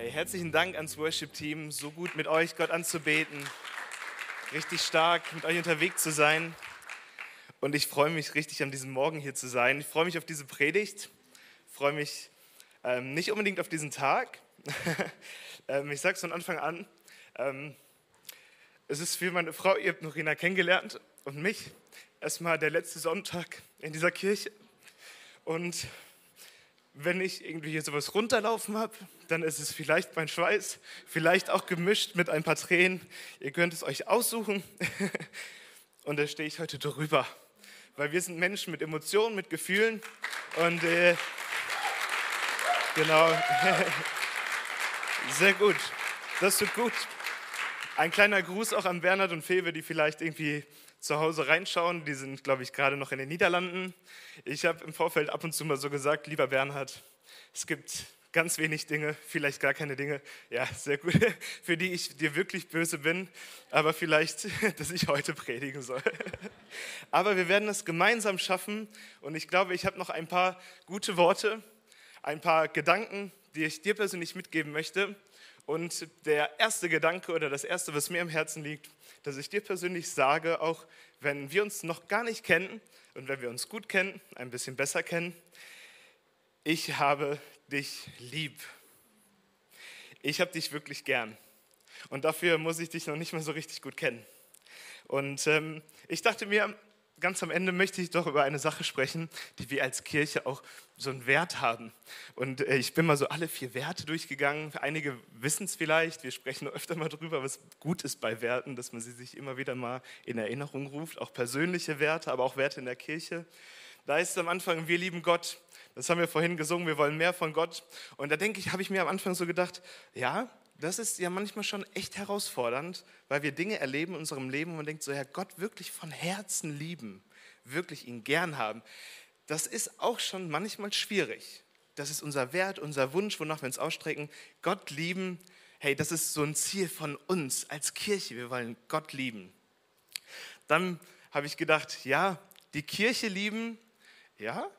Hey, herzlichen Dank ans Worship-Team. So gut mit euch Gott anzubeten. Richtig stark mit euch unterwegs zu sein. Und ich freue mich richtig an diesem Morgen hier zu sein. Ich freue mich auf diese Predigt. Ich freue mich ähm, nicht unbedingt auf diesen Tag. ähm, ich sage es von Anfang an. Ähm, es ist für meine Frau, ihr habt Norina kennengelernt und mich. Erstmal der letzte Sonntag in dieser Kirche. Und wenn ich irgendwie hier sowas runterlaufen habe, dann ist es vielleicht mein Schweiß, vielleicht auch gemischt mit ein paar Tränen. Ihr könnt es euch aussuchen. Und da stehe ich heute drüber, weil wir sind Menschen mit Emotionen, mit Gefühlen. Und äh, genau, sehr gut, das tut gut. Ein kleiner Gruß auch an Bernhard und Fewe, die vielleicht irgendwie zu Hause reinschauen. Die sind, glaube ich, gerade noch in den Niederlanden. Ich habe im Vorfeld ab und zu mal so gesagt, lieber Bernhard, es gibt ganz wenig Dinge, vielleicht gar keine Dinge, ja, sehr gut, für die ich dir wirklich böse bin, aber vielleicht, dass ich heute predigen soll. Aber wir werden es gemeinsam schaffen und ich glaube, ich habe noch ein paar gute Worte, ein paar Gedanken, die ich dir persönlich mitgeben möchte. Und der erste Gedanke oder das erste, was mir im Herzen liegt, dass ich dir persönlich sage, auch wenn wir uns noch gar nicht kennen und wenn wir uns gut kennen, ein bisschen besser kennen, ich habe dich lieb. Ich habe dich wirklich gern. Und dafür muss ich dich noch nicht mal so richtig gut kennen. Und ähm, ich dachte mir, ganz am Ende möchte ich doch über eine Sache sprechen, die wir als Kirche auch so einen Wert haben. Und äh, ich bin mal so alle vier Werte durchgegangen. Einige wissen es vielleicht, wir sprechen öfter mal drüber, was gut ist bei Werten, dass man sie sich immer wieder mal in Erinnerung ruft. Auch persönliche Werte, aber auch Werte in der Kirche. Da ist am Anfang, wir lieben Gott. Das haben wir vorhin gesungen, wir wollen mehr von Gott. Und da denke ich, habe ich mir am Anfang so gedacht, ja, das ist ja manchmal schon echt herausfordernd, weil wir Dinge erleben in unserem Leben und man denkt so, ja, Gott wirklich von Herzen lieben, wirklich ihn gern haben. Das ist auch schon manchmal schwierig. Das ist unser Wert, unser Wunsch, wonach wir uns ausstrecken. Gott lieben, hey, das ist so ein Ziel von uns als Kirche. Wir wollen Gott lieben. Dann habe ich gedacht, ja, die Kirche lieben, ja,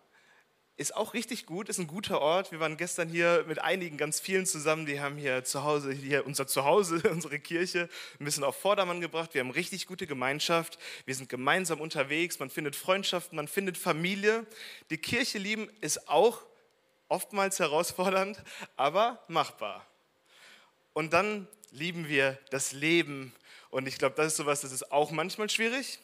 ist auch richtig gut, ist ein guter Ort. Wir waren gestern hier mit einigen, ganz vielen zusammen, die haben hier zu Hause, hier unser Zuhause, unsere Kirche ein bisschen auf Vordermann gebracht. Wir haben richtig gute Gemeinschaft, wir sind gemeinsam unterwegs, man findet Freundschaften, man findet Familie. Die Kirche lieben ist auch oftmals herausfordernd, aber machbar. Und dann lieben wir das Leben und ich glaube, das ist sowas, das ist auch manchmal schwierig.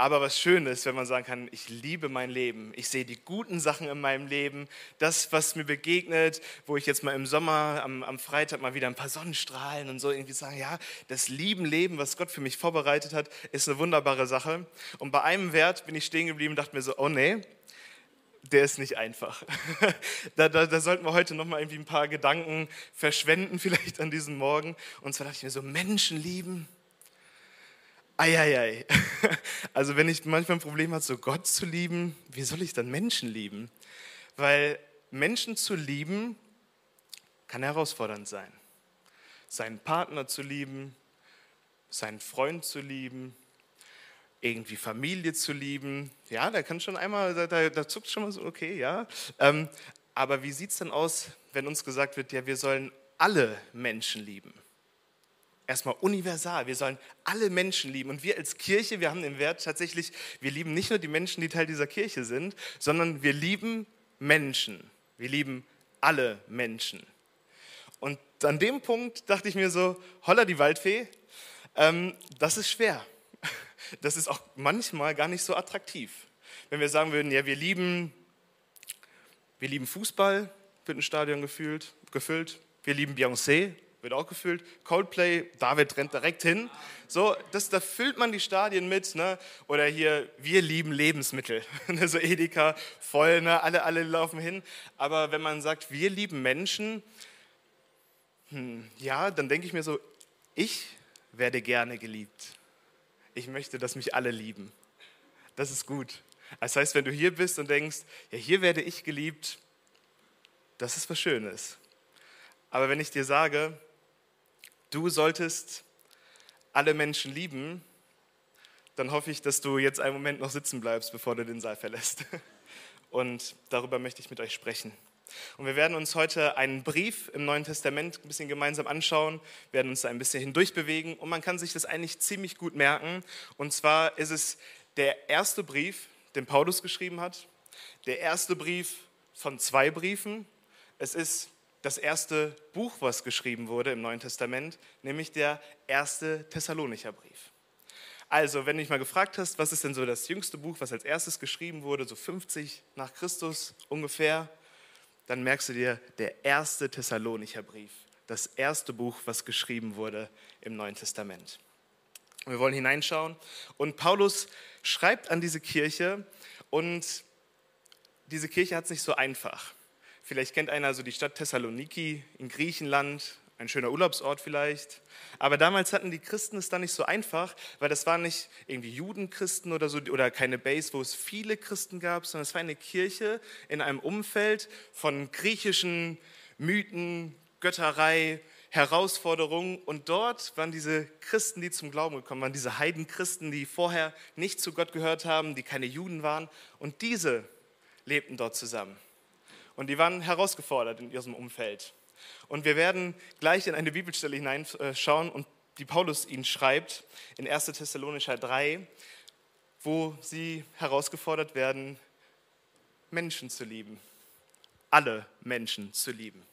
Aber was schön ist, wenn man sagen kann, ich liebe mein Leben, ich sehe die guten Sachen in meinem Leben, das, was mir begegnet, wo ich jetzt mal im Sommer am, am Freitag mal wieder ein paar Sonnenstrahlen und so irgendwie sagen, ja, das lieben Leben, was Gott für mich vorbereitet hat, ist eine wunderbare Sache. Und bei einem Wert bin ich stehen geblieben und dachte mir so, oh nee, der ist nicht einfach. da, da, da, sollten wir heute noch mal irgendwie ein paar Gedanken verschwenden, vielleicht an diesem Morgen. Und zwar dachte ich mir so, Menschen lieben, Eieiei. Also wenn ich manchmal ein Problem habe, so Gott zu lieben, wie soll ich dann Menschen lieben? Weil Menschen zu lieben kann herausfordernd sein. Seinen Partner zu lieben, seinen Freund zu lieben, irgendwie Familie zu lieben. Ja, da kann schon einmal, da, da, da zuckt schon mal so, okay, ja. Ähm, aber wie sieht es denn aus, wenn uns gesagt wird, ja, wir sollen alle Menschen lieben? Erstmal universal. Wir sollen alle Menschen lieben. Und wir als Kirche, wir haben den Wert tatsächlich, wir lieben nicht nur die Menschen, die Teil dieser Kirche sind, sondern wir lieben Menschen. Wir lieben alle Menschen. Und an dem Punkt dachte ich mir so, holla die Waldfee, ähm, das ist schwer. Das ist auch manchmal gar nicht so attraktiv. Wenn wir sagen würden, ja, wir lieben, wir lieben Fußball, wird ein Stadion gefüllt, gefüllt. Wir lieben Beyoncé, wird auch gefüllt. Coldplay, David rennt direkt hin. So, das, da füllt man die Stadien mit. Ne? Oder hier, wir lieben Lebensmittel. so Edeka, voll, ne? alle, alle laufen hin. Aber wenn man sagt, wir lieben Menschen, hm, ja, dann denke ich mir so, ich werde gerne geliebt. Ich möchte, dass mich alle lieben. Das ist gut. Das heißt, wenn du hier bist und denkst, ja, hier werde ich geliebt, das ist was Schönes. Aber wenn ich dir sage, du solltest alle Menschen lieben, dann hoffe ich, dass du jetzt einen Moment noch sitzen bleibst, bevor du den Saal verlässt. Und darüber möchte ich mit euch sprechen. Und wir werden uns heute einen Brief im Neuen Testament ein bisschen gemeinsam anschauen, werden uns da ein bisschen hindurchbewegen und man kann sich das eigentlich ziemlich gut merken. Und zwar ist es der erste Brief, den Paulus geschrieben hat, der erste Brief von zwei Briefen. Es ist das erste Buch, was geschrieben wurde im Neuen Testament, nämlich der erste Thessalonicher Brief. Also, wenn du dich mal gefragt hast, was ist denn so das jüngste Buch, was als erstes geschrieben wurde, so 50 nach Christus ungefähr, dann merkst du dir der erste Thessalonicher Brief, das erste Buch, was geschrieben wurde im Neuen Testament. Wir wollen hineinschauen und Paulus schreibt an diese Kirche und diese Kirche hat es nicht so einfach. Vielleicht kennt einer so die Stadt Thessaloniki in Griechenland, ein schöner Urlaubsort vielleicht. Aber damals hatten die Christen es da nicht so einfach, weil das waren nicht irgendwie Judenchristen oder so oder keine Base, wo es viele Christen gab, sondern es war eine Kirche in einem Umfeld von griechischen Mythen, Götterei, Herausforderungen. Und dort waren diese Christen, die zum Glauben gekommen waren, diese Heidenchristen, die vorher nicht zu Gott gehört haben, die keine Juden waren. Und diese lebten dort zusammen. Und die waren herausgefordert in ihrem Umfeld. Und wir werden gleich in eine Bibelstelle hineinschauen, und die Paulus ihnen schreibt in 1. Thessalonicher 3, wo sie herausgefordert werden, Menschen zu lieben. Alle Menschen zu lieben.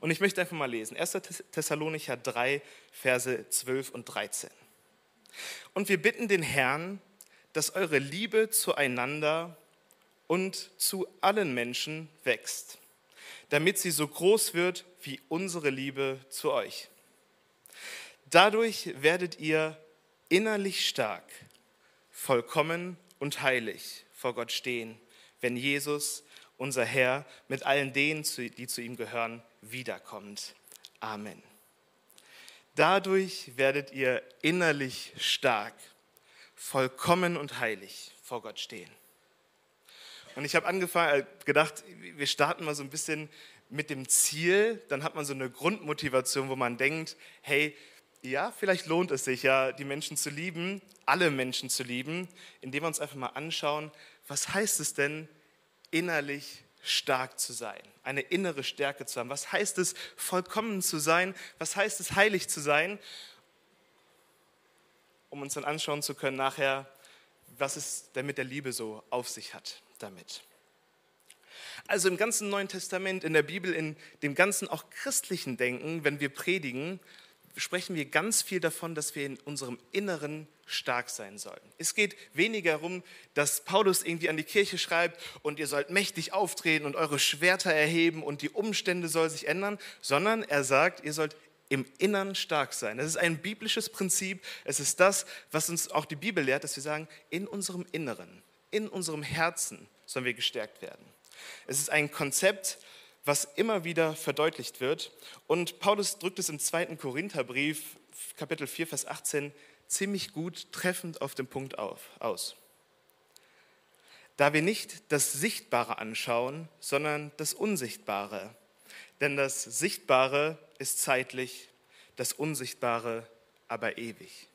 Und ich möchte einfach mal lesen. 1. Thessalonicher 3, Verse 12 und 13. Und wir bitten den Herrn, dass eure Liebe zueinander und zu allen Menschen wächst damit sie so groß wird wie unsere Liebe zu euch. Dadurch werdet ihr innerlich stark, vollkommen und heilig vor Gott stehen, wenn Jesus, unser Herr, mit allen denen, die zu ihm gehören, wiederkommt. Amen. Dadurch werdet ihr innerlich stark, vollkommen und heilig vor Gott stehen. Und ich habe angefangen, äh, gedacht, wir starten mal so ein bisschen mit dem Ziel, dann hat man so eine Grundmotivation, wo man denkt, hey, ja, vielleicht lohnt es sich ja, die Menschen zu lieben, alle Menschen zu lieben, indem wir uns einfach mal anschauen, was heißt es denn, innerlich stark zu sein, eine innere Stärke zu haben? Was heißt es, vollkommen zu sein? Was heißt es, heilig zu sein? Um uns dann anschauen zu können nachher, was es denn mit der Liebe so auf sich hat damit. Also im ganzen Neuen Testament, in der Bibel, in dem ganzen auch christlichen Denken, wenn wir predigen, sprechen wir ganz viel davon, dass wir in unserem Inneren stark sein sollen. Es geht weniger darum, dass Paulus irgendwie an die Kirche schreibt und ihr sollt mächtig auftreten und eure Schwerter erheben und die Umstände sollen sich ändern, sondern er sagt, ihr sollt im Innern stark sein. Das ist ein biblisches Prinzip. Es ist das, was uns auch die Bibel lehrt, dass wir sagen, in unserem Inneren in unserem Herzen sollen wir gestärkt werden. Es ist ein Konzept, was immer wieder verdeutlicht wird. Und Paulus drückt es im zweiten Korintherbrief, Kapitel 4, Vers 18, ziemlich gut treffend auf den Punkt auf, aus. Da wir nicht das Sichtbare anschauen, sondern das Unsichtbare. Denn das Sichtbare ist zeitlich, das Unsichtbare aber ewig.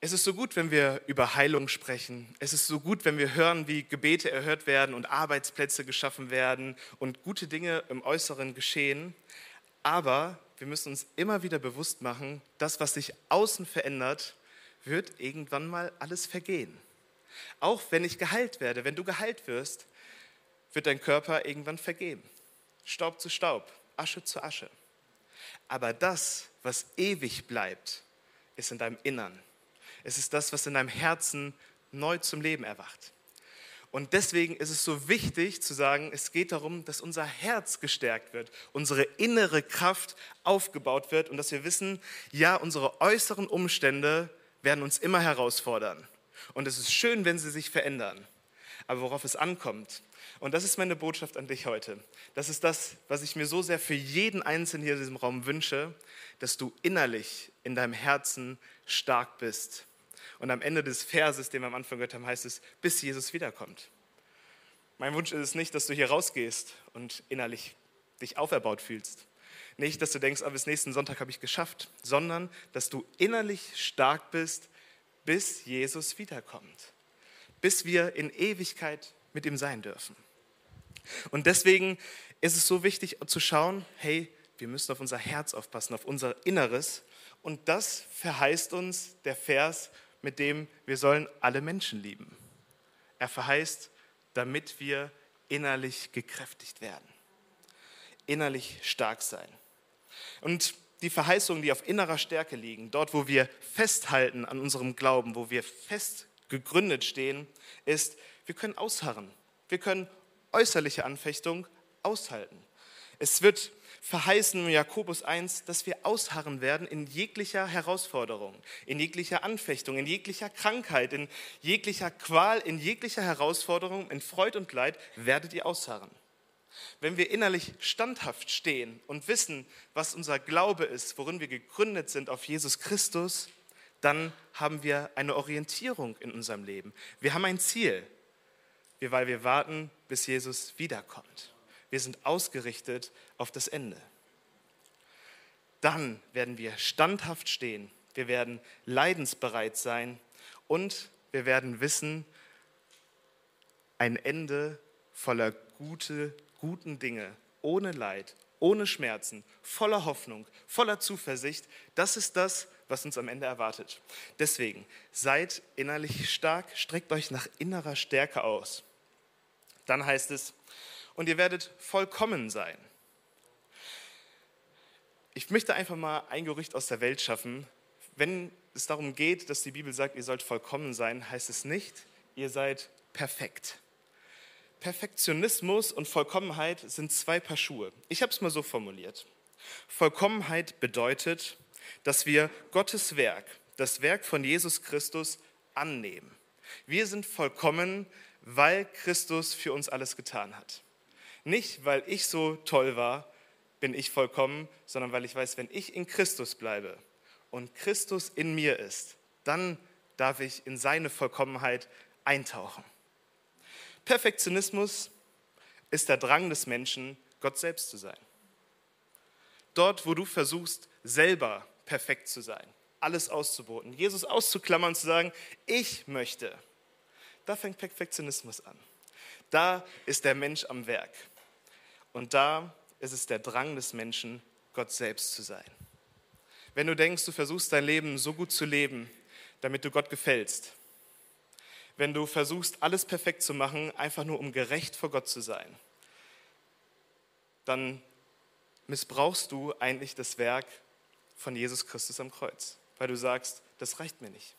Es ist so gut, wenn wir über Heilung sprechen. Es ist so gut, wenn wir hören, wie Gebete erhört werden und Arbeitsplätze geschaffen werden und gute Dinge im Äußeren geschehen. Aber wir müssen uns immer wieder bewusst machen, das, was sich außen verändert, wird irgendwann mal alles vergehen. Auch wenn ich geheilt werde, wenn du geheilt wirst, wird dein Körper irgendwann vergehen. Staub zu Staub, Asche zu Asche. Aber das, was ewig bleibt, ist in deinem Innern es ist das, was in deinem Herzen neu zum Leben erwacht. Und deswegen ist es so wichtig zu sagen, es geht darum, dass unser Herz gestärkt wird, unsere innere Kraft aufgebaut wird und dass wir wissen, ja, unsere äußeren Umstände werden uns immer herausfordern. Und es ist schön, wenn sie sich verändern. Aber worauf es ankommt, und das ist meine Botschaft an dich heute, das ist das, was ich mir so sehr für jeden Einzelnen hier in diesem Raum wünsche, dass du innerlich in deinem Herzen stark bist und am Ende des Verses, den wir am Anfang gehört haben, heißt es, bis Jesus wiederkommt. Mein Wunsch ist es nicht, dass du hier rausgehst und innerlich dich auferbaut fühlst. Nicht, dass du denkst, oh, bis nächsten Sonntag habe ich geschafft, sondern dass du innerlich stark bist, bis Jesus wiederkommt. Bis wir in Ewigkeit mit ihm sein dürfen. Und deswegen ist es so wichtig zu schauen, hey, wir müssen auf unser Herz aufpassen, auf unser Inneres. Und das verheißt uns der Vers, mit dem wir sollen alle Menschen lieben. Er verheißt, damit wir innerlich gekräftigt werden, innerlich stark sein. Und die Verheißungen, die auf innerer Stärke liegen, dort, wo wir festhalten an unserem Glauben, wo wir fest gegründet stehen, ist, wir können ausharren. Wir können äußerliche Anfechtung aushalten. Es wird verheißen in Jakobus 1, dass wir ausharren werden in jeglicher Herausforderung, in jeglicher Anfechtung, in jeglicher Krankheit, in jeglicher Qual, in jeglicher Herausforderung, in Freud und Leid werdet ihr ausharren. Wenn wir innerlich standhaft stehen und wissen, was unser Glaube ist, worin wir gegründet sind auf Jesus Christus, dann haben wir eine Orientierung in unserem Leben. Wir haben ein Ziel, weil wir warten, bis Jesus wiederkommt. Wir sind ausgerichtet auf das Ende. Dann werden wir standhaft stehen, wir werden leidensbereit sein und wir werden wissen, ein Ende voller gute, guten Dinge, ohne Leid, ohne Schmerzen, voller Hoffnung, voller Zuversicht, das ist das, was uns am Ende erwartet. Deswegen seid innerlich stark, streckt euch nach innerer Stärke aus. Dann heißt es, und ihr werdet vollkommen sein. Ich möchte einfach mal ein Gerücht aus der Welt schaffen. Wenn es darum geht, dass die Bibel sagt, ihr sollt vollkommen sein, heißt es nicht, ihr seid perfekt. Perfektionismus und Vollkommenheit sind zwei Paar Schuhe. Ich habe es mal so formuliert. Vollkommenheit bedeutet, dass wir Gottes Werk, das Werk von Jesus Christus annehmen. Wir sind vollkommen, weil Christus für uns alles getan hat. Nicht, weil ich so toll war, bin ich vollkommen, sondern weil ich weiß, wenn ich in Christus bleibe und Christus in mir ist, dann darf ich in seine Vollkommenheit eintauchen. Perfektionismus ist der Drang des Menschen, Gott selbst zu sein. Dort, wo du versuchst, selber perfekt zu sein, alles auszuboten, Jesus auszuklammern und zu sagen, ich möchte, da fängt Perfektionismus an. Da ist der Mensch am Werk. Und da ist es der Drang des Menschen, Gott selbst zu sein. Wenn du denkst, du versuchst dein Leben so gut zu leben, damit du Gott gefällst, wenn du versuchst, alles perfekt zu machen, einfach nur um gerecht vor Gott zu sein, dann missbrauchst du eigentlich das Werk von Jesus Christus am Kreuz, weil du sagst, das reicht mir nicht.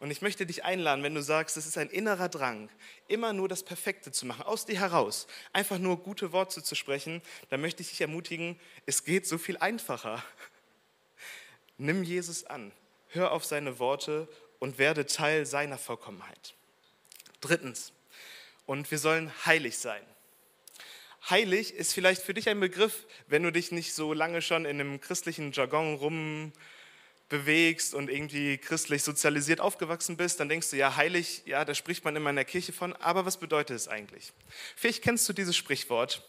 Und ich möchte dich einladen, wenn du sagst, es ist ein innerer Drang, immer nur das Perfekte zu machen, aus dir heraus, einfach nur gute Worte zu sprechen, dann möchte ich dich ermutigen, es geht so viel einfacher. Nimm Jesus an, hör auf seine Worte und werde Teil seiner Vollkommenheit. Drittens, und wir sollen heilig sein. Heilig ist vielleicht für dich ein Begriff, wenn du dich nicht so lange schon in einem christlichen Jargon rum bewegst und irgendwie christlich sozialisiert aufgewachsen bist, dann denkst du, ja, heilig, ja, da spricht man immer in der Kirche von, aber was bedeutet es eigentlich? Vielleicht kennst du dieses Sprichwort,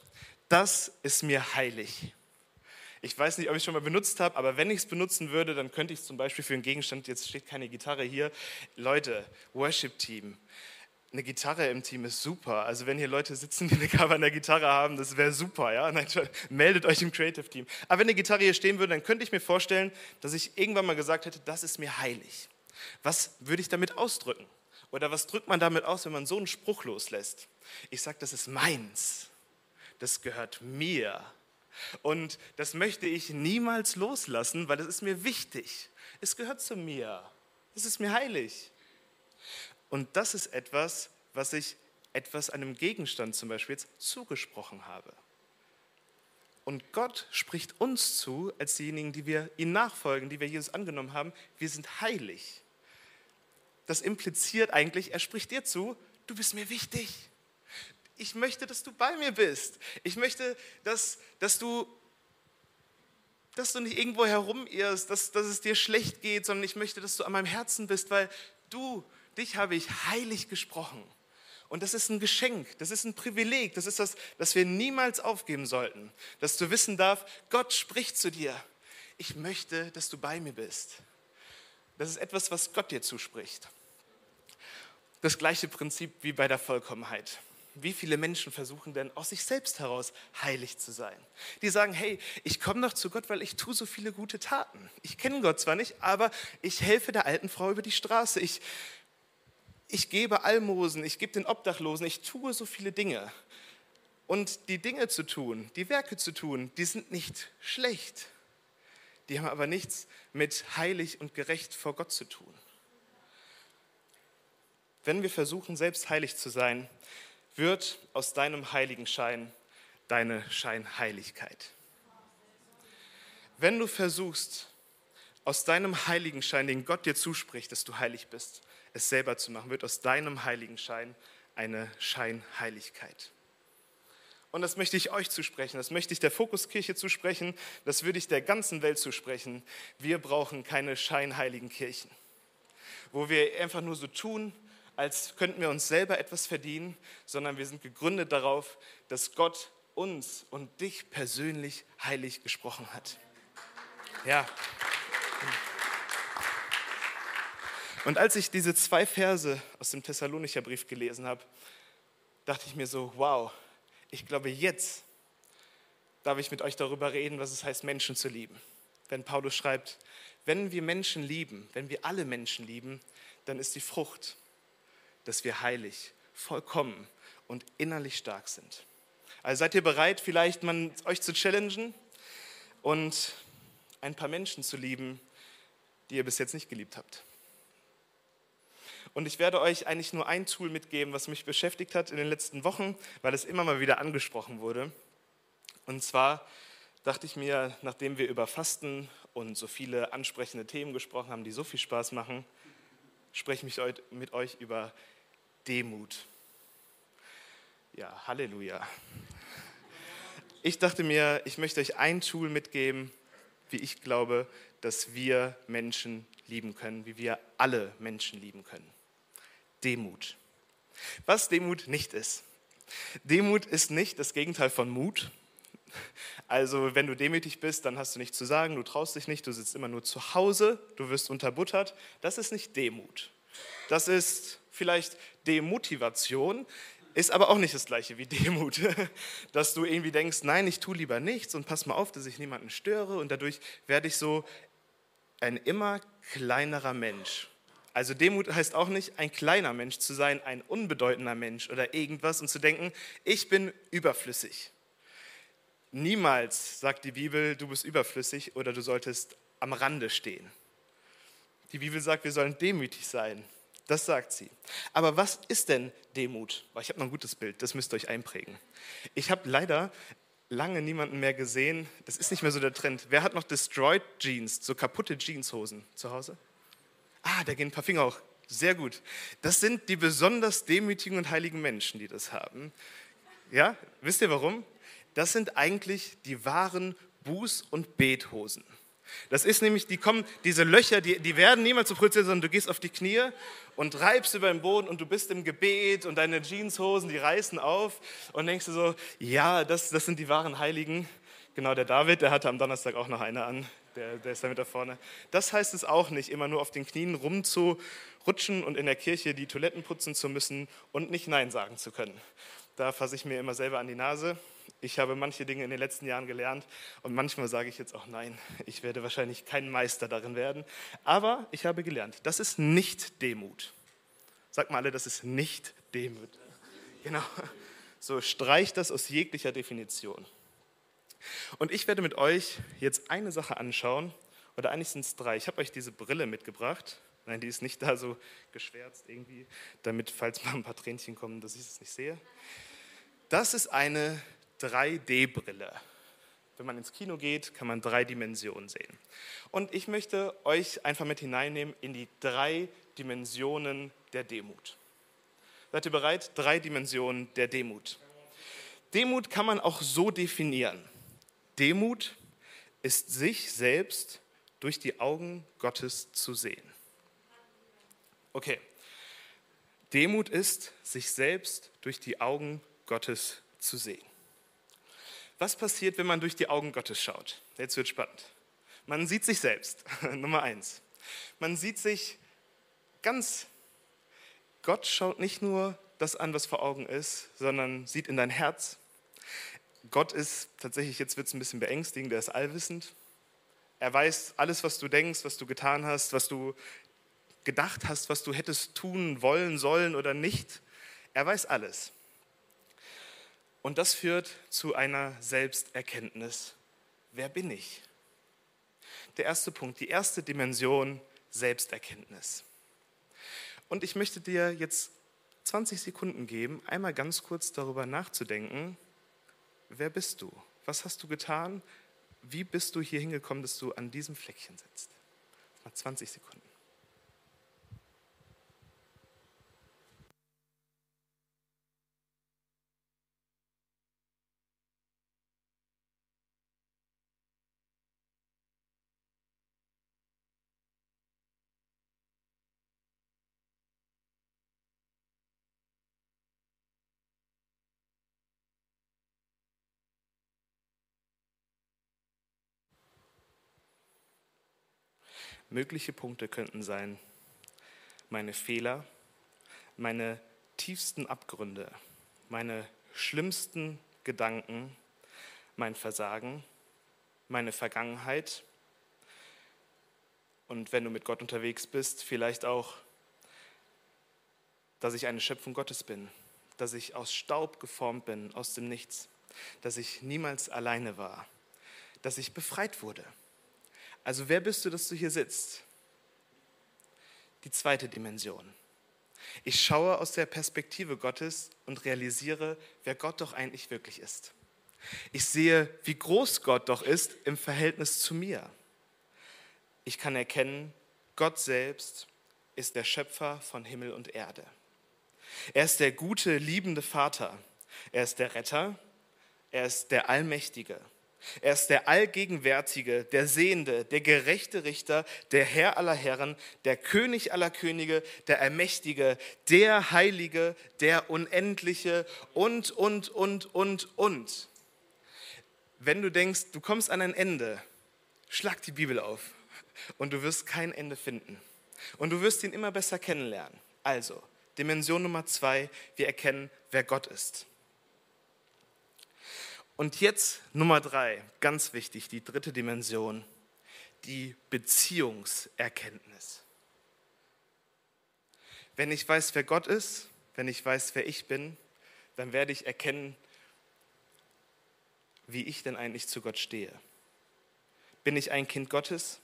das ist mir heilig. Ich weiß nicht, ob ich es schon mal benutzt habe, aber wenn ich es benutzen würde, dann könnte ich es zum Beispiel für einen Gegenstand, jetzt steht keine Gitarre hier, Leute, Worship-Team, eine Gitarre im Team ist super. Also wenn hier Leute sitzen, die eine Cover an der Gitarre haben, das wäre super, ja. Nein, meldet euch im Creative Team. Aber wenn eine Gitarre hier stehen würde, dann könnte ich mir vorstellen, dass ich irgendwann mal gesagt hätte, das ist mir heilig. Was würde ich damit ausdrücken? Oder was drückt man damit aus, wenn man so einen Spruch loslässt? Ich sage, das ist meins. Das gehört mir. Und das möchte ich niemals loslassen, weil das ist mir wichtig. Es gehört zu mir. Es ist mir heilig. Und das ist etwas, was ich etwas einem Gegenstand zum Beispiel jetzt zugesprochen habe. Und Gott spricht uns zu, als diejenigen, die wir ihm nachfolgen, die wir Jesus angenommen haben, wir sind heilig. Das impliziert eigentlich, er spricht dir zu, du bist mir wichtig. Ich möchte, dass du bei mir bist. Ich möchte, dass, dass, du, dass du nicht irgendwo herumirrst, dass, dass es dir schlecht geht, sondern ich möchte, dass du an meinem Herzen bist, weil du dich habe ich heilig gesprochen. Und das ist ein Geschenk, das ist ein Privileg, das ist das, das wir niemals aufgeben sollten. Dass du wissen darfst, Gott spricht zu dir. Ich möchte, dass du bei mir bist. Das ist etwas, was Gott dir zuspricht. Das gleiche Prinzip wie bei der Vollkommenheit. wie viele Menschen versuchen denn aus sich selbst heraus heilig zu sein? Die sagen, hey, ich komme doch zu Gott, weil ich tue so viele gute Taten. Ich kenne Gott zwar nicht, aber ich helfe der alten Frau über die Straße. Ich, ich gebe Almosen, ich gebe den Obdachlosen, ich tue so viele Dinge. Und die Dinge zu tun, die Werke zu tun, die sind nicht schlecht. Die haben aber nichts mit heilig und gerecht vor Gott zu tun. Wenn wir versuchen, selbst heilig zu sein, wird aus deinem Heiligenschein deine Scheinheiligkeit. Wenn du versuchst, aus deinem Heiligenschein, den Gott dir zuspricht, dass du heilig bist, es selber zu machen, wird aus deinem Heiligenschein eine Scheinheiligkeit. Und das möchte ich euch zusprechen, das möchte ich der Fokuskirche zusprechen, das würde ich der ganzen Welt zusprechen. Wir brauchen keine scheinheiligen Kirchen, wo wir einfach nur so tun, als könnten wir uns selber etwas verdienen, sondern wir sind gegründet darauf, dass Gott uns und dich persönlich heilig gesprochen hat. Ja. Und als ich diese zwei Verse aus dem Thessalonicher Brief gelesen habe, dachte ich mir so, wow, ich glaube, jetzt darf ich mit euch darüber reden, was es heißt, Menschen zu lieben. Wenn Paulus schreibt, wenn wir Menschen lieben, wenn wir alle Menschen lieben, dann ist die Frucht dass wir heilig, vollkommen und innerlich stark sind. Also seid ihr bereit, vielleicht mal euch zu challengen und ein paar Menschen zu lieben, die ihr bis jetzt nicht geliebt habt? Und ich werde euch eigentlich nur ein Tool mitgeben, was mich beschäftigt hat in den letzten Wochen, weil es immer mal wieder angesprochen wurde. Und zwar dachte ich mir, nachdem wir über Fasten und so viele ansprechende Themen gesprochen haben, die so viel Spaß machen, spreche ich mit euch über Demut. Ja, Halleluja. Ich dachte mir, ich möchte euch ein Tool mitgeben, wie ich glaube, dass wir Menschen lieben können, wie wir alle Menschen lieben können. Demut. Was Demut nicht ist. Demut ist nicht das Gegenteil von Mut. Also wenn du demütig bist, dann hast du nichts zu sagen, du traust dich nicht, du sitzt immer nur zu Hause, du wirst unterbuttert. Das ist nicht Demut. Das ist vielleicht Demotivation, ist aber auch nicht das gleiche wie Demut. Dass du irgendwie denkst, nein, ich tue lieber nichts und pass mal auf, dass ich niemanden störe und dadurch werde ich so ein immer kleinerer Mensch. Also Demut heißt auch nicht, ein kleiner Mensch zu sein, ein unbedeutender Mensch oder irgendwas und zu denken, ich bin überflüssig. Niemals sagt die Bibel, du bist überflüssig oder du solltest am Rande stehen. Die Bibel sagt, wir sollen demütig sein. Das sagt sie. Aber was ist denn Demut? Ich habe noch ein gutes Bild, das müsst ihr euch einprägen. Ich habe leider lange niemanden mehr gesehen. Das ist nicht mehr so der Trend. Wer hat noch Destroyed Jeans, so kaputte Jeanshosen zu Hause? Ah, da gehen ein paar Finger hoch. Sehr gut. Das sind die besonders demütigen und heiligen Menschen, die das haben. Ja, wisst ihr warum? Das sind eigentlich die wahren Buß- und Bethosen. Das ist nämlich, die kommen, diese Löcher, die, die werden niemals so produziert, sondern du gehst auf die Knie und reibst über den Boden und du bist im Gebet und deine Jeanshosen, die reißen auf und denkst du so, ja, das, das sind die wahren Heiligen. Genau, der David, der hatte am Donnerstag auch noch eine an, der, der ist da mit da vorne. Das heißt es auch nicht, immer nur auf den Knien rumzurutschen und in der Kirche die Toiletten putzen zu müssen und nicht Nein sagen zu können. Da fasse ich mir immer selber an die Nase ich habe manche Dinge in den letzten Jahren gelernt und manchmal sage ich jetzt auch nein, ich werde wahrscheinlich kein Meister darin werden. Aber ich habe gelernt, das ist nicht Demut. Sag mal alle, das ist nicht Demut. Genau. So streicht das aus jeglicher Definition. Und ich werde mit euch jetzt eine Sache anschauen, oder eigentlich sind es drei. Ich habe euch diese Brille mitgebracht. Nein, die ist nicht da so geschwärzt irgendwie, damit, falls mal ein paar Tränchen kommen, dass ich es nicht sehe. Das ist eine 3D-Brille. Wenn man ins Kino geht, kann man drei Dimensionen sehen. Und ich möchte euch einfach mit hineinnehmen in die drei Dimensionen der Demut. Seid ihr bereit? Drei Dimensionen der Demut. Demut kann man auch so definieren. Demut ist sich selbst durch die Augen Gottes zu sehen. Okay. Demut ist, sich selbst durch die Augen Gottes zu sehen. Was passiert, wenn man durch die Augen Gottes schaut? Jetzt wird spannend. Man sieht sich selbst, Nummer eins. Man sieht sich ganz, Gott schaut nicht nur das an, was vor Augen ist, sondern sieht in dein Herz. Gott ist tatsächlich, jetzt wird es ein bisschen beängstigend, der ist allwissend. Er weiß alles, was du denkst, was du getan hast, was du gedacht hast, was du hättest tun wollen, sollen oder nicht. Er weiß alles. Und das führt zu einer Selbsterkenntnis. Wer bin ich? Der erste Punkt, die erste Dimension, Selbsterkenntnis. Und ich möchte dir jetzt 20 Sekunden geben, einmal ganz kurz darüber nachzudenken, wer bist du? Was hast du getan? Wie bist du hier hingekommen, dass du an diesem Fleckchen sitzt? Mal 20 Sekunden. Mögliche Punkte könnten sein meine Fehler, meine tiefsten Abgründe, meine schlimmsten Gedanken, mein Versagen, meine Vergangenheit und wenn du mit Gott unterwegs bist, vielleicht auch, dass ich eine Schöpfung Gottes bin, dass ich aus Staub geformt bin, aus dem Nichts, dass ich niemals alleine war, dass ich befreit wurde. Also wer bist du, dass du hier sitzt? Die zweite Dimension. Ich schaue aus der Perspektive Gottes und realisiere, wer Gott doch eigentlich wirklich ist. Ich sehe, wie groß Gott doch ist im Verhältnis zu mir. Ich kann erkennen, Gott selbst ist der Schöpfer von Himmel und Erde. Er ist der gute, liebende Vater. Er ist der Retter. Er ist der Allmächtige. Er ist der Allgegenwärtige, der Sehende, der gerechte Richter, der Herr aller Herren, der König aller Könige, der Ermächtige, der Heilige, der Unendliche und, und, und, und, und. Wenn du denkst, du kommst an ein Ende, schlag die Bibel auf und du wirst kein Ende finden. Und du wirst ihn immer besser kennenlernen. Also, Dimension Nummer zwei, wir erkennen, wer Gott ist. Und jetzt Nummer drei, ganz wichtig, die dritte Dimension, die Beziehungserkenntnis. Wenn ich weiß, wer Gott ist, wenn ich weiß, wer ich bin, dann werde ich erkennen, wie ich denn eigentlich zu Gott stehe. Bin ich ein Kind Gottes?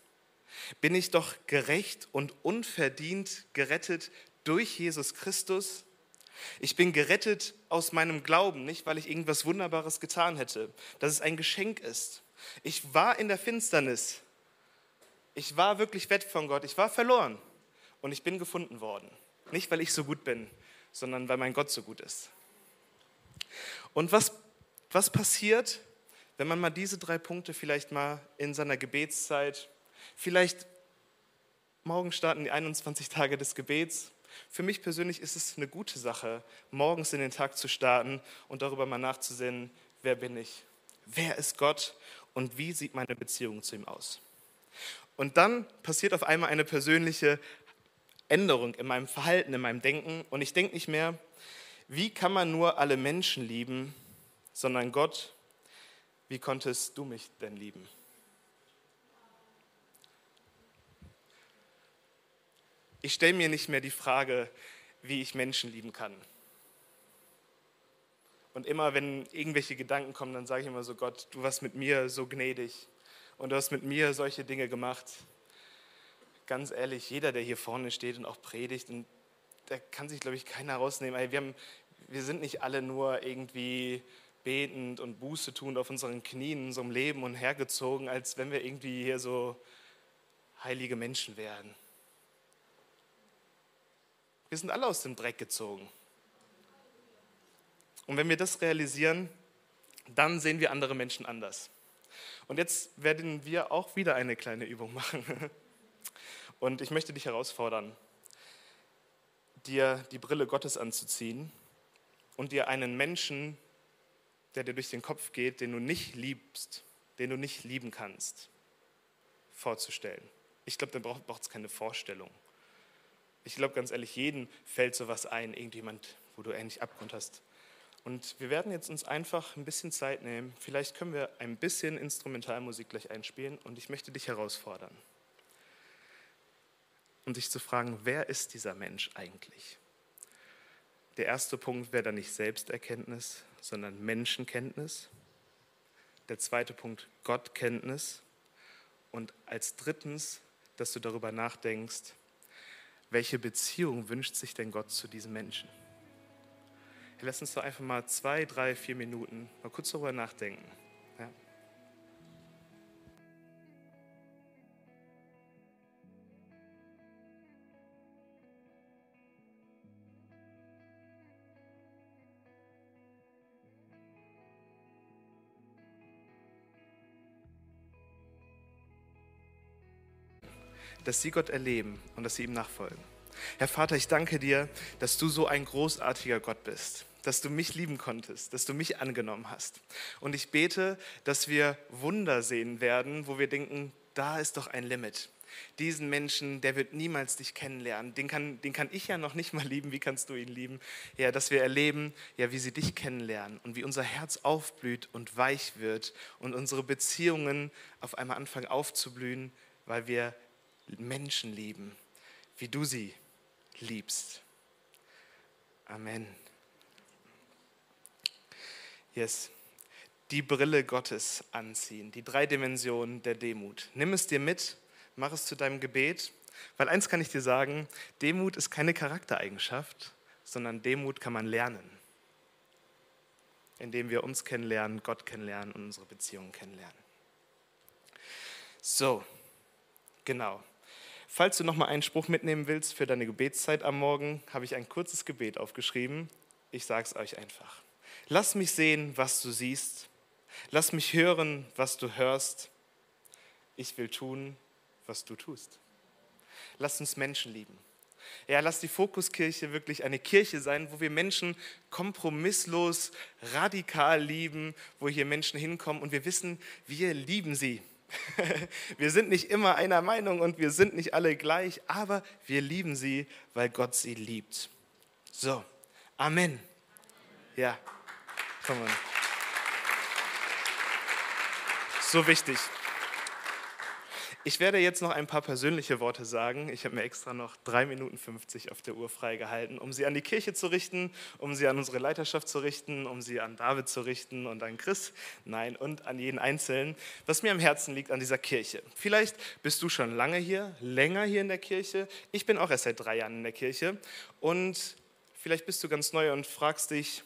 Bin ich doch gerecht und unverdient gerettet durch Jesus Christus? Ich bin gerettet aus meinem Glauben, nicht weil ich irgendwas Wunderbares getan hätte, dass es ein Geschenk ist. Ich war in der Finsternis. Ich war wirklich wett von Gott. Ich war verloren und ich bin gefunden worden. Nicht, weil ich so gut bin, sondern weil mein Gott so gut ist. Und was, was passiert, wenn man mal diese drei Punkte vielleicht mal in seiner Gebetszeit, vielleicht morgen starten die 21 Tage des Gebets, für mich persönlich ist es eine gute Sache, morgens in den Tag zu starten und darüber mal nachzusehen, wer bin ich? Wer ist Gott und wie sieht meine Beziehung zu ihm aus? Und dann passiert auf einmal eine persönliche Änderung in meinem Verhalten, in meinem Denken und ich denke nicht mehr, wie kann man nur alle Menschen lieben, sondern Gott, wie konntest du mich denn lieben? Ich stelle mir nicht mehr die Frage, wie ich Menschen lieben kann. Und immer, wenn irgendwelche Gedanken kommen, dann sage ich immer so, Gott, du warst mit mir so gnädig und du hast mit mir solche Dinge gemacht. Ganz ehrlich, jeder, der hier vorne steht und auch predigt, und da kann sich, glaube ich, keiner rausnehmen. Wir, haben, wir sind nicht alle nur irgendwie betend und Buße tun auf unseren Knien in unserem Leben und hergezogen, als wenn wir irgendwie hier so heilige Menschen wären. Wir sind alle aus dem Dreck gezogen. Und wenn wir das realisieren, dann sehen wir andere Menschen anders. Und jetzt werden wir auch wieder eine kleine Übung machen. Und ich möchte dich herausfordern, dir die Brille Gottes anzuziehen und dir einen Menschen, der dir durch den Kopf geht, den du nicht liebst, den du nicht lieben kannst, vorzustellen. Ich glaube, da braucht es keine Vorstellung. Ich glaube ganz ehrlich, jedem fällt sowas ein, irgendjemand, wo du ähnlich Abgrund hast. Und wir werden jetzt uns einfach ein bisschen Zeit nehmen. Vielleicht können wir ein bisschen Instrumentalmusik gleich einspielen und ich möchte dich herausfordern. Um dich zu fragen, wer ist dieser Mensch eigentlich? Der erste Punkt wäre dann nicht Selbsterkenntnis, sondern Menschenkenntnis. Der zweite Punkt Gottkenntnis. Und als drittens, dass du darüber nachdenkst, welche Beziehung wünscht sich denn Gott zu diesem Menschen? Lass uns doch einfach mal zwei, drei, vier Minuten mal kurz darüber nachdenken. Dass sie Gott erleben und dass sie ihm nachfolgen. Herr Vater, ich danke dir, dass du so ein großartiger Gott bist, dass du mich lieben konntest, dass du mich angenommen hast. Und ich bete, dass wir Wunder sehen werden, wo wir denken, da ist doch ein Limit. Diesen Menschen, der wird niemals dich kennenlernen. Den kann, den kann ich ja noch nicht mal lieben. Wie kannst du ihn lieben? Ja, dass wir erleben, ja, wie sie dich kennenlernen und wie unser Herz aufblüht und weich wird und unsere Beziehungen auf einmal anfangen aufzublühen, weil wir Menschen lieben, wie du sie liebst. Amen. Yes. Die Brille Gottes anziehen, die drei Dimensionen der Demut. Nimm es dir mit, mach es zu deinem Gebet, weil eins kann ich dir sagen, Demut ist keine Charaktereigenschaft, sondern Demut kann man lernen, indem wir uns kennenlernen, Gott kennenlernen und unsere Beziehungen kennenlernen. So, genau. Falls du noch mal einen Spruch mitnehmen willst für deine Gebetszeit am Morgen, habe ich ein kurzes Gebet aufgeschrieben. Ich sage es euch einfach. Lass mich sehen, was du siehst. Lass mich hören, was du hörst. Ich will tun, was du tust. Lass uns Menschen lieben. Ja, lass die Fokuskirche wirklich eine Kirche sein, wo wir Menschen kompromisslos, radikal lieben, wo hier Menschen hinkommen und wir wissen, wir lieben sie. Wir sind nicht immer einer Meinung und wir sind nicht alle gleich, aber wir lieben sie, weil Gott sie liebt. So, Amen. Ja, komm on. So wichtig. Ich werde jetzt noch ein paar persönliche Worte sagen. Ich habe mir extra noch 3 Minuten 50 auf der Uhr freigehalten, um sie an die Kirche zu richten, um sie an unsere Leiterschaft zu richten, um sie an David zu richten und an Chris, nein, und an jeden Einzelnen, was mir am Herzen liegt an dieser Kirche. Vielleicht bist du schon lange hier, länger hier in der Kirche. Ich bin auch erst seit drei Jahren in der Kirche und vielleicht bist du ganz neu und fragst dich,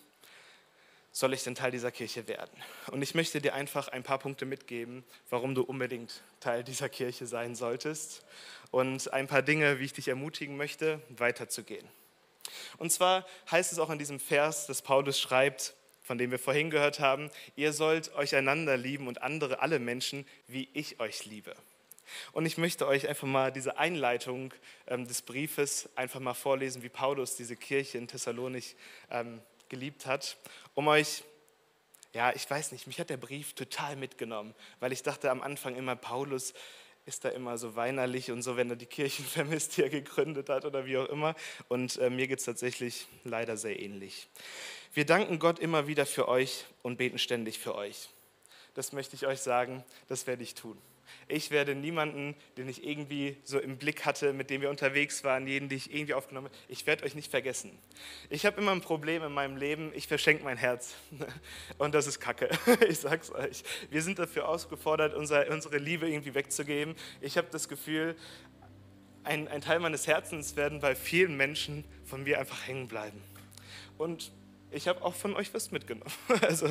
soll ich denn Teil dieser Kirche werden? Und ich möchte dir einfach ein paar Punkte mitgeben, warum du unbedingt Teil dieser Kirche sein solltest und ein paar Dinge, wie ich dich ermutigen möchte, weiterzugehen. Und zwar heißt es auch in diesem Vers, dass Paulus schreibt, von dem wir vorhin gehört haben, ihr sollt euch einander lieben und andere, alle Menschen, wie ich euch liebe. Und ich möchte euch einfach mal diese Einleitung ähm, des Briefes einfach mal vorlesen, wie Paulus diese Kirche in Thessalonich ähm, geliebt hat, um euch, ja, ich weiß nicht, mich hat der Brief total mitgenommen, weil ich dachte am Anfang immer, Paulus ist da immer so weinerlich und so, wenn er die Kirchen vermisst, die er gegründet hat oder wie auch immer. Und äh, mir geht es tatsächlich leider sehr ähnlich. Wir danken Gott immer wieder für euch und beten ständig für euch. Das möchte ich euch sagen, das werde ich tun. Ich werde niemanden, den ich irgendwie so im Blick hatte, mit dem wir unterwegs waren, jeden, den ich irgendwie aufgenommen habe, ich werde euch nicht vergessen. Ich habe immer ein Problem in meinem Leben, ich verschenke mein Herz. Und das ist Kacke, ich sag's euch. Wir sind dafür ausgefordert, unsere Liebe irgendwie wegzugeben. Ich habe das Gefühl, ein, ein Teil meines Herzens werden bei vielen Menschen von mir einfach hängen bleiben. Und ich habe auch von euch was mitgenommen. Also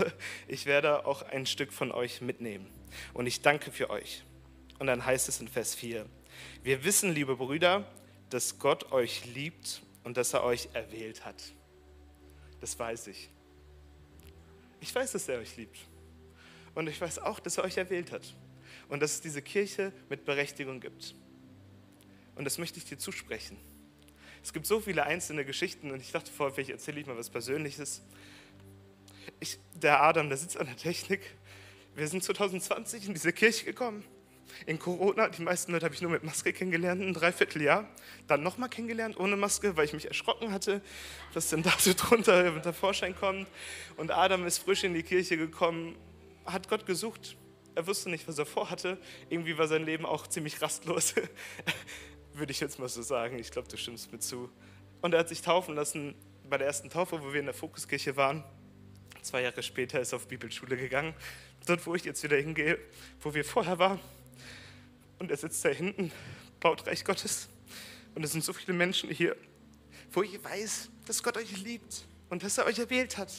ich werde auch ein Stück von euch mitnehmen. Und ich danke für euch. Und dann heißt es in Vers 4, wir wissen, liebe Brüder, dass Gott euch liebt und dass er euch erwählt hat. Das weiß ich. Ich weiß, dass er euch liebt. Und ich weiß auch, dass er euch erwählt hat. Und dass es diese Kirche mit Berechtigung gibt. Und das möchte ich dir zusprechen. Es gibt so viele einzelne Geschichten und ich dachte vorher, vielleicht erzähle ich mal was Persönliches. Ich, der Adam, der sitzt an der Technik. Wir sind 2020 in diese Kirche gekommen in Corona. Die meisten Leute habe ich nur mit Maske kennengelernt, ein Dreivierteljahr. Dann nochmal kennengelernt ohne Maske, weil ich mich erschrocken hatte, was denn da so drunter unter Vorschein kommt. Und Adam ist frisch in die Kirche gekommen, hat Gott gesucht. Er wusste nicht, was er vorhatte. Irgendwie war sein Leben auch ziemlich rastlos, würde ich jetzt mal so sagen. Ich glaube, du stimmst mir zu. Und er hat sich taufen lassen bei der ersten Taufe, wo wir in der Fokuskirche waren. Zwei Jahre später ist er auf Bibelschule gegangen. Dort, wo ich jetzt wieder hingehe, wo wir vorher waren. Und er sitzt da hinten, baut Reich Gottes. Und es sind so viele Menschen hier, wo ich weiß, dass Gott euch liebt und dass er euch erwählt hat.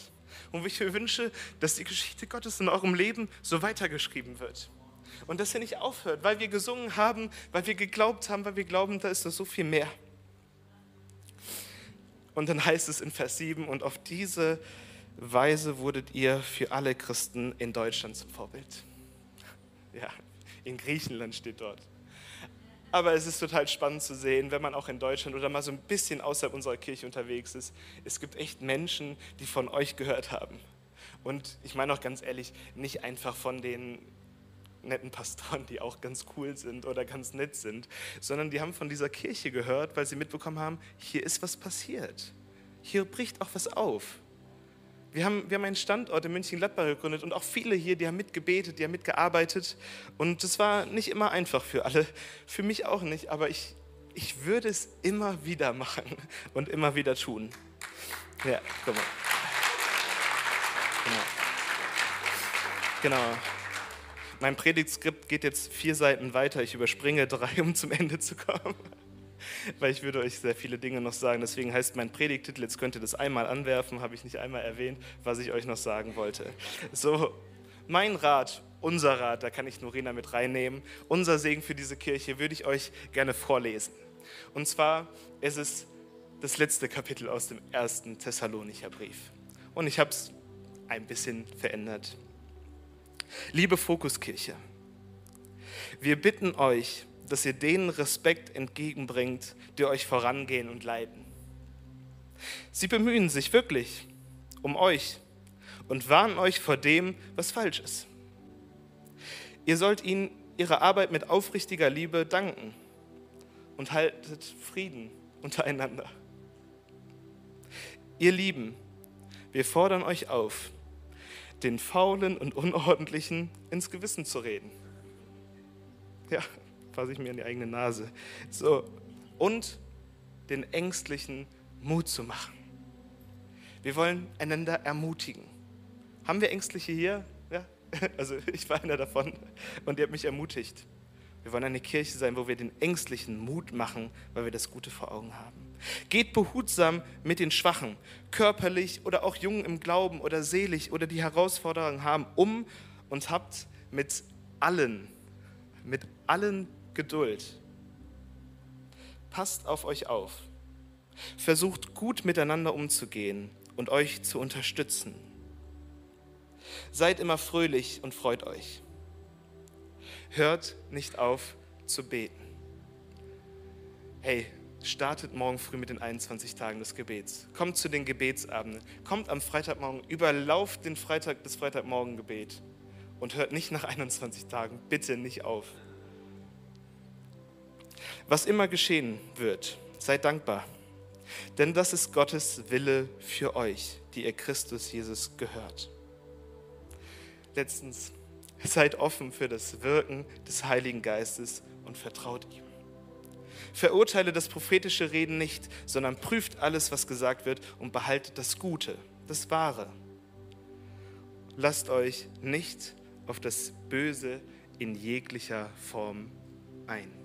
Und wo ich mir wünsche, dass die Geschichte Gottes in eurem Leben so weitergeschrieben wird. Und dass er nicht aufhört, weil wir gesungen haben, weil wir geglaubt haben, weil wir glauben, da ist noch so viel mehr. Und dann heißt es in Vers 7, und auf diese Weise wurdet ihr für alle Christen in Deutschland zum Vorbild. Ja, in Griechenland steht dort. Aber es ist total spannend zu sehen, wenn man auch in Deutschland oder mal so ein bisschen außerhalb unserer Kirche unterwegs ist. Es gibt echt Menschen, die von euch gehört haben. Und ich meine auch ganz ehrlich, nicht einfach von den netten Pastoren, die auch ganz cool sind oder ganz nett sind, sondern die haben von dieser Kirche gehört, weil sie mitbekommen haben, hier ist was passiert. Hier bricht auch was auf. Wir haben, wir haben einen Standort in München-Gladbach gegründet und auch viele hier, die haben mitgebetet, die haben mitgearbeitet. Und das war nicht immer einfach für alle, für mich auch nicht, aber ich, ich würde es immer wieder machen und immer wieder tun. Ja, guck mal. Genau. genau. Mein Predigtskript geht jetzt vier Seiten weiter. Ich überspringe drei, um zum Ende zu kommen weil ich würde euch sehr viele Dinge noch sagen. Deswegen heißt mein Predigtitel, jetzt könnt ihr das einmal anwerfen, habe ich nicht einmal erwähnt, was ich euch noch sagen wollte. So, mein Rat, unser Rat, da kann ich Norina mit reinnehmen, unser Segen für diese Kirche würde ich euch gerne vorlesen. Und zwar ist es das letzte Kapitel aus dem ersten Thessalonicher Brief. Und ich habe es ein bisschen verändert. Liebe Fokuskirche, wir bitten euch, dass ihr denen Respekt entgegenbringt, die euch vorangehen und leiten. Sie bemühen sich wirklich um euch und warnen euch vor dem, was falsch ist. Ihr sollt ihnen ihre Arbeit mit aufrichtiger Liebe danken und haltet Frieden untereinander. Ihr Lieben, wir fordern euch auf, den Faulen und Unordentlichen ins Gewissen zu reden. Ja, fasse ich mir in die eigene Nase. So, und den Ängstlichen Mut zu machen. Wir wollen einander ermutigen. Haben wir Ängstliche hier? Ja, also ich war einer davon und ihr habt mich ermutigt. Wir wollen eine Kirche sein, wo wir den Ängstlichen Mut machen, weil wir das Gute vor Augen haben. Geht behutsam mit den Schwachen, körperlich oder auch jung im Glauben oder selig oder die Herausforderungen haben, um und habt mit allen, mit allen Geduld. Passt auf euch auf. Versucht gut miteinander umzugehen und euch zu unterstützen. Seid immer fröhlich und freut euch. Hört nicht auf zu beten. Hey, startet morgen früh mit den 21 Tagen des Gebets. Kommt zu den Gebetsabenden. Kommt am Freitagmorgen, überlauft den Freitag, das Freitagmorgengebet und hört nicht nach 21 Tagen bitte nicht auf. Was immer geschehen wird, seid dankbar, denn das ist Gottes Wille für euch, die ihr Christus Jesus gehört. Letztens, seid offen für das Wirken des Heiligen Geistes und vertraut ihm. Verurteile das prophetische Reden nicht, sondern prüft alles, was gesagt wird und behaltet das Gute, das Wahre. Lasst euch nicht auf das Böse in jeglicher Form ein.